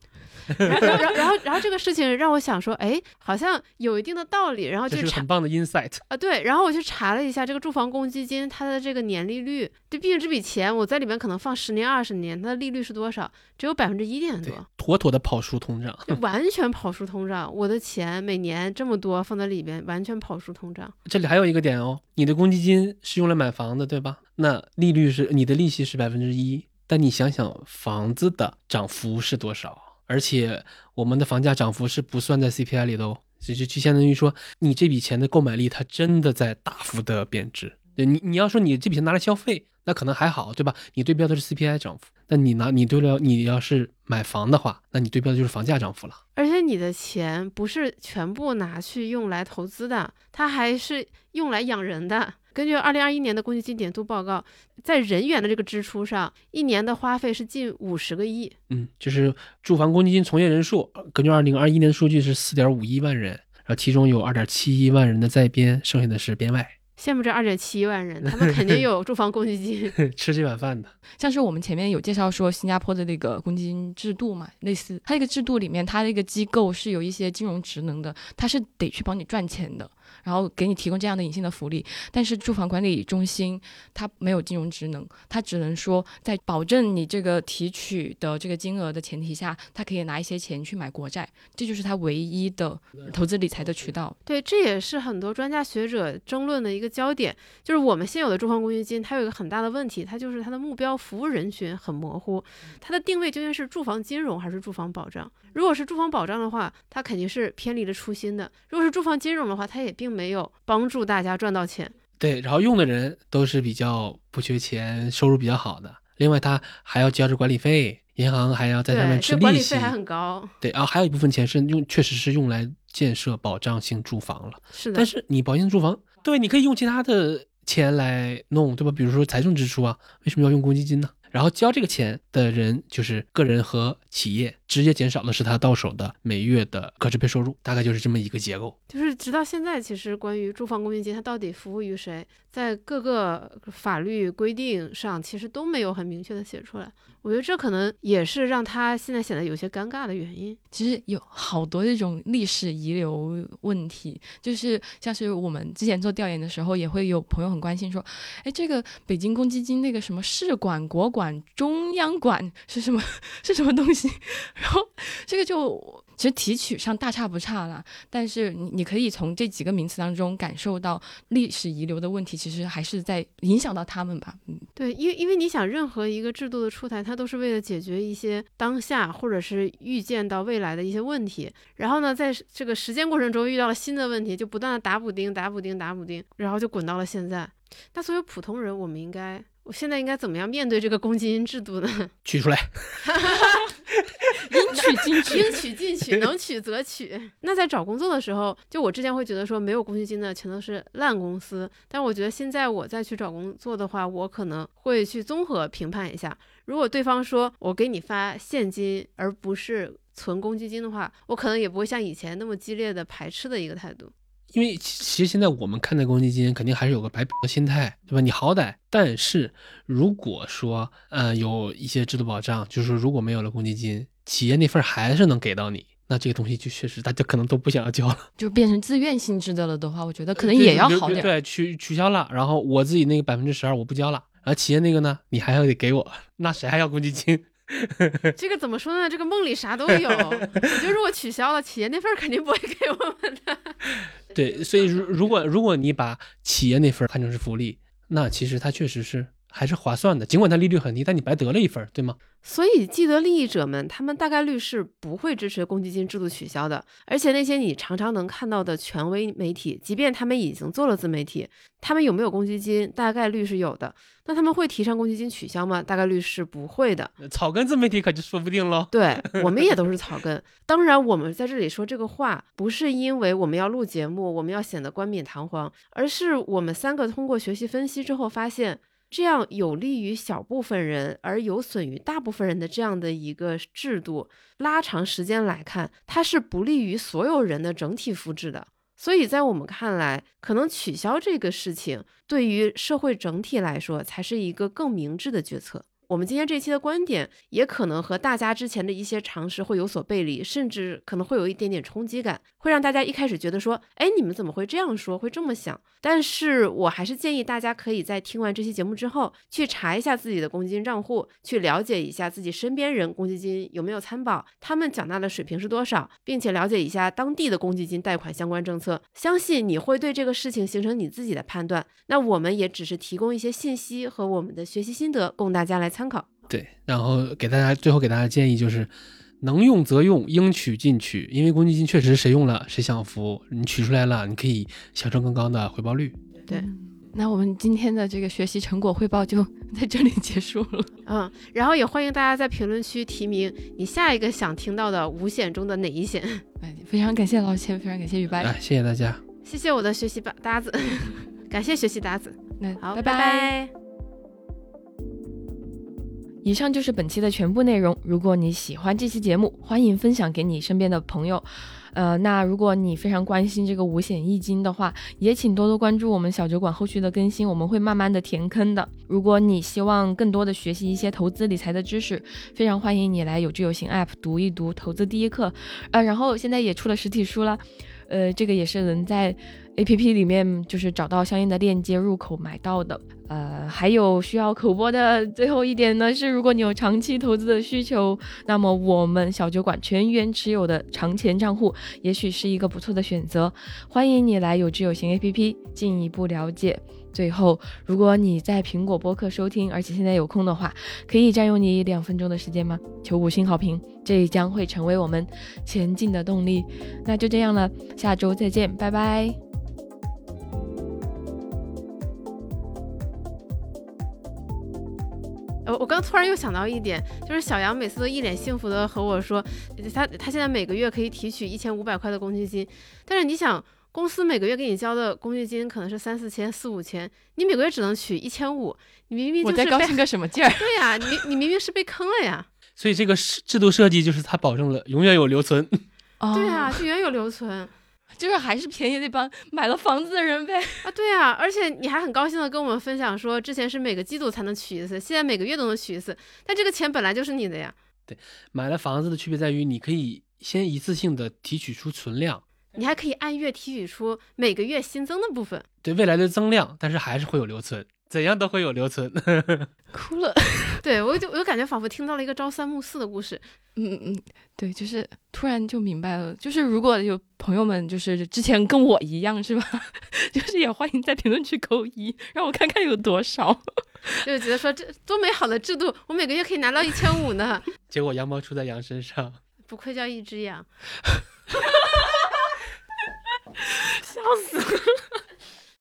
然后，然后，然后，然后这个事情让我想说，哎，好像有一定的道理。然后就查这是个很棒的 insight。啊，对，然后我去查了一下这个住房公积金它的这个年利率，对，毕竟这笔钱我在里面可能放十年、二十年，它的利率是多少？只有百分之一点多，，妥妥的跑输通胀。就完全跑输通胀。我的钱每年这么多放在里边，完全跑输通胀。这里还有一个点哦，你的公积金是用来买房的，对吧？那利率是你的利息是百分之一，但你想想房子的涨幅是多少？而且我们的房价涨幅是不算在 CPI 里的哦，就就就相当于说你这笔钱的购买力它真的在大幅的贬值。对你你要说你这笔钱拿来消费，那可能还好，对吧？你对标的是 CPI 涨幅，但你拿你对标你要是买房的话，那你对标的就是房价涨幅了。而且你的钱不是全部拿去用来投资的，它还是用来养人的。根据二零二一年的公积金年度报告，在人员的这个支出上，一年的花费是近五十个亿。嗯，就是住房公积金从业人数，根据二零二一年的数据是四点五一万人，然后其中有二点七一万人的在编，剩下的是编外，羡慕这二点七万人，他们肯定 有住房公积金。吃这碗饭的。像是我们前面有介绍说新加坡的那个公积金制度嘛，类似它这个制度里面，它那个机构是有一些金融职能的，它是得去帮你赚钱的，然后给你提供这样的隐性的福利。但是住房管理中心它没有金融职能，它只能说在保证你这个提取的这个金额的前提下，它可以拿一些钱去买国债，这就是它唯一的投资理财的渠道。对，这也是很多专家学者争论的一个焦点，就是我们现有的住房公积金，它有一个很大的问题，它就是它的目标服务人群很模糊，它的定位究竟是住房金融还是住房保障？如果是住房保障的话，它肯定是偏离了初心的；如果是住房金融的话，它也并没有帮助大家赚到钱。对，然后用的人都是比较不缺钱、收入比较好的，另外他还要交着管理费，银行还要在上面对，吃利息理费。还很高。对，然后还有一部分钱是用，确实是用来建设保障性住房了。是的但，是你保障性住房，对，你可以用其他的钱来弄，对吧？比如说财政支出啊，为什么要用公积金呢？然后交这个钱的人就是个人和企业，直接减少的是他到手的每月的可支配收入，大概就是这么一个结构。就是直到现在，其实关于住房公积金它到底服务于谁，在各个法律规定上其实都没有很明确的写出来。我觉得这可能也是让他现在显得有些尴尬的原因。其实有好多这种历史遗留问题，就是像是我们之前做调研的时候，也会有朋友很关心说，哎，这个北京公积金那个什么市管、国管、中央管是什么 是什么东西？然 后这个就其实提取上大差不差啦，但是你你可以从这几个名词当中感受到历史遗留的问题，其实还是在影响到他们吧。嗯，对，因为因为你想，任何一个制度的出台，它都是为了解决一些当下或者是预见到未来的一些问题。然后呢，在这个实践过程中遇到了新的问题，就不断的打补丁、打补丁、打补丁，然后就滚到了现在。那作为普通人，我们应该，我现在应该怎么样面对这个公积金制度呢？取出来，应取尽取。应取尽取，能取则取。那在找工作的时候，就我之前会觉得说没有公积金的全都是烂公司，但我觉得现在我再去找工作的话，我可能会去综合评判一下。如果对方说我给你发现金，而不是存公积金的话，我可能也不会像以前那么激烈的排斥的一个态度。因为其其实现在我们看待公积金，肯定还是有个白嫖的心态，对吧？你好歹，但是如果说，呃，有一些制度保障，就是说如果没有了公积金，企业那份还是能给到你，那这个东西就确实大家可能都不想要交了，就变成自愿性质的了的话，我觉得可能也要好点。对对，取取消了，然后我自己那个百分之十二我不交了，然后企业那个呢，你还要得给我，那谁还要公积金？这个怎么说呢？这个梦里啥都有。我觉得如果取消了，企业那份肯定不会给我们的。对，所以如如果如果你把企业那份看成是福利，那其实它确实是还是划算的，尽管它利率很低，但你白得了一份儿，对吗？所以，既得利益者们，他们大概率是不会支持公积金制度取消的。而且，那些你常常能看到的权威媒体，即便他们已经做了自媒体，他们有没有公积金，大概率是有的。那他们会提倡公积金取消吗？大概率是不会的。草根自媒体可就说不定喽。对 我们也都是草根。当然，我们在这里说这个话，不是因为我们要录节目，我们要显得冠冕堂皇，而是我们三个通过学习分析之后发现。这样有利于小部分人，而有损于大部分人的这样的一个制度，拉长时间来看，它是不利于所有人的整体福祉的。所以在我们看来，可能取消这个事情，对于社会整体来说，才是一个更明智的决策。我们今天这期的观点，也可能和大家之前的一些常识会有所背离，甚至可能会有一点点冲击感，会让大家一开始觉得说，哎，你们怎么会这样说，会这么想？但是我还是建议大家可以在听完这期节目之后，去查一下自己的公积金账户，去了解一下自己身边人公积金有没有参保，他们缴纳的水平是多少，并且了解一下当地的公积金贷款相关政策。相信你会对这个事情形成你自己的判断。那我们也只是提供一些信息和我们的学习心得，供大家来参考。对，然后给大家最后给大家建议就是，能用则用，应取尽取，因为公积金确实谁用了谁享福，你取出来了，你可以享受更高的回报率。对，那我们今天的这个学习成果汇报就 在这里结束了。嗯，然后也欢迎大家在评论区提名你下一个想听到的五险中的哪一险。哎，非常感谢老钱，非常感谢雨白，哎，谢谢大家。谢谢我的学习搭搭子，感谢学习搭子。那好，拜拜拜以上就是本期的全部内容。如果你喜欢这期节目，欢迎分享给你身边的朋友。呃，那如果你非常关心这个五险一金的话，也请多多关注我们小酒馆后续的更新，我们会慢慢的填坑的。如果你希望更多的学习一些投资理财的知识，非常欢迎你来有知有行 App 读一读《投资第一课》啊、然后现在也出了实体书了，呃，这个也是能在 A P P 里面就是找到相应的链接入口买到的。呃，还有需要口播的最后一点呢，是如果你有长期投资的需求，那么我们小酒馆全员持有的长钱账户，也许是一个不错的选择。欢迎你来有知有行 A P P 进一步了解。最后，如果你在苹果播客收听，而且现在有空的话，可以占用你两分钟的时间吗？求五星好评，这将会成为我们前进的动力。那就这样了，下周再见，拜拜。我我刚突然又想到一点，就是小杨每次都一脸幸福的和我说，他他现在每个月可以提取一千五百块的公积金，但是你想，公司每个月给你交的公积金可能是三四千、四五千，你每个月只能取一千五，你明明我就是被在高兴个什么劲儿？对呀、你你明明是被坑了呀，所以这个制制度设计就是它保证了永远有留存。对啊，就永远有留存就是还是便宜那帮买了房子的人呗。啊，对啊，而且你还很高兴的跟我们分享说，之前是每个季度才能取一次，现在每个月都能取一次，但这个钱本来就是你的呀，对买了房子的区别在于，你可以先一次性的提取出存量，你还可以按月提取出每个月新增的部分。对未来的增量，但是还是会有留存，怎样都会有留存。哭了。对我就我就感觉仿佛听到了一个朝三暮四的故事。嗯嗯嗯，对，就是突然就明白了。就是如果有朋友们就是之前跟我一样是吧？就是也欢迎在评论区扣一，让我看看有多少。就觉得说这多美好的制度，我每个月可以拿到一千五呢，结果羊毛出在羊身上。不愧叫一只羊。笑死了。